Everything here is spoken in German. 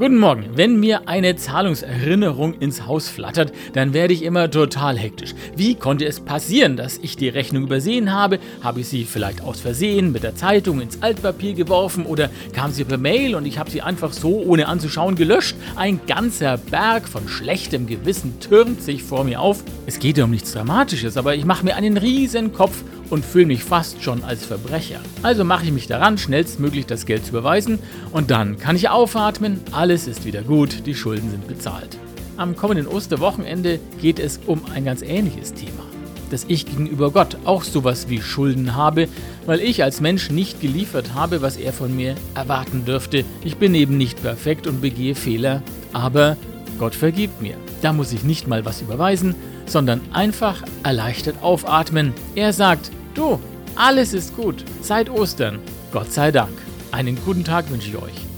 Guten Morgen. Wenn mir eine Zahlungserinnerung ins Haus flattert, dann werde ich immer total hektisch. Wie konnte es passieren, dass ich die Rechnung übersehen habe? Habe ich sie vielleicht aus Versehen mit der Zeitung ins Altpapier geworfen oder kam sie per Mail und ich habe sie einfach so ohne anzuschauen gelöscht? Ein ganzer Berg von schlechtem Gewissen türmt sich vor mir auf. Es geht ja um nichts Dramatisches, aber ich mache mir einen riesen Kopf und fühle mich fast schon als Verbrecher. Also mache ich mich daran, schnellstmöglich das Geld zu überweisen und dann kann ich aufatmen, alles ist wieder gut, die Schulden sind bezahlt. Am kommenden Osterwochenende geht es um ein ganz ähnliches Thema. Dass ich gegenüber Gott auch sowas wie Schulden habe, weil ich als Mensch nicht geliefert habe, was er von mir erwarten dürfte. Ich bin eben nicht perfekt und begehe Fehler, aber Gott vergibt mir. Da muss ich nicht mal was überweisen, sondern einfach erleichtert aufatmen. Er sagt, Du, alles ist gut. Seit Ostern. Gott sei Dank. Einen guten Tag wünsche ich euch.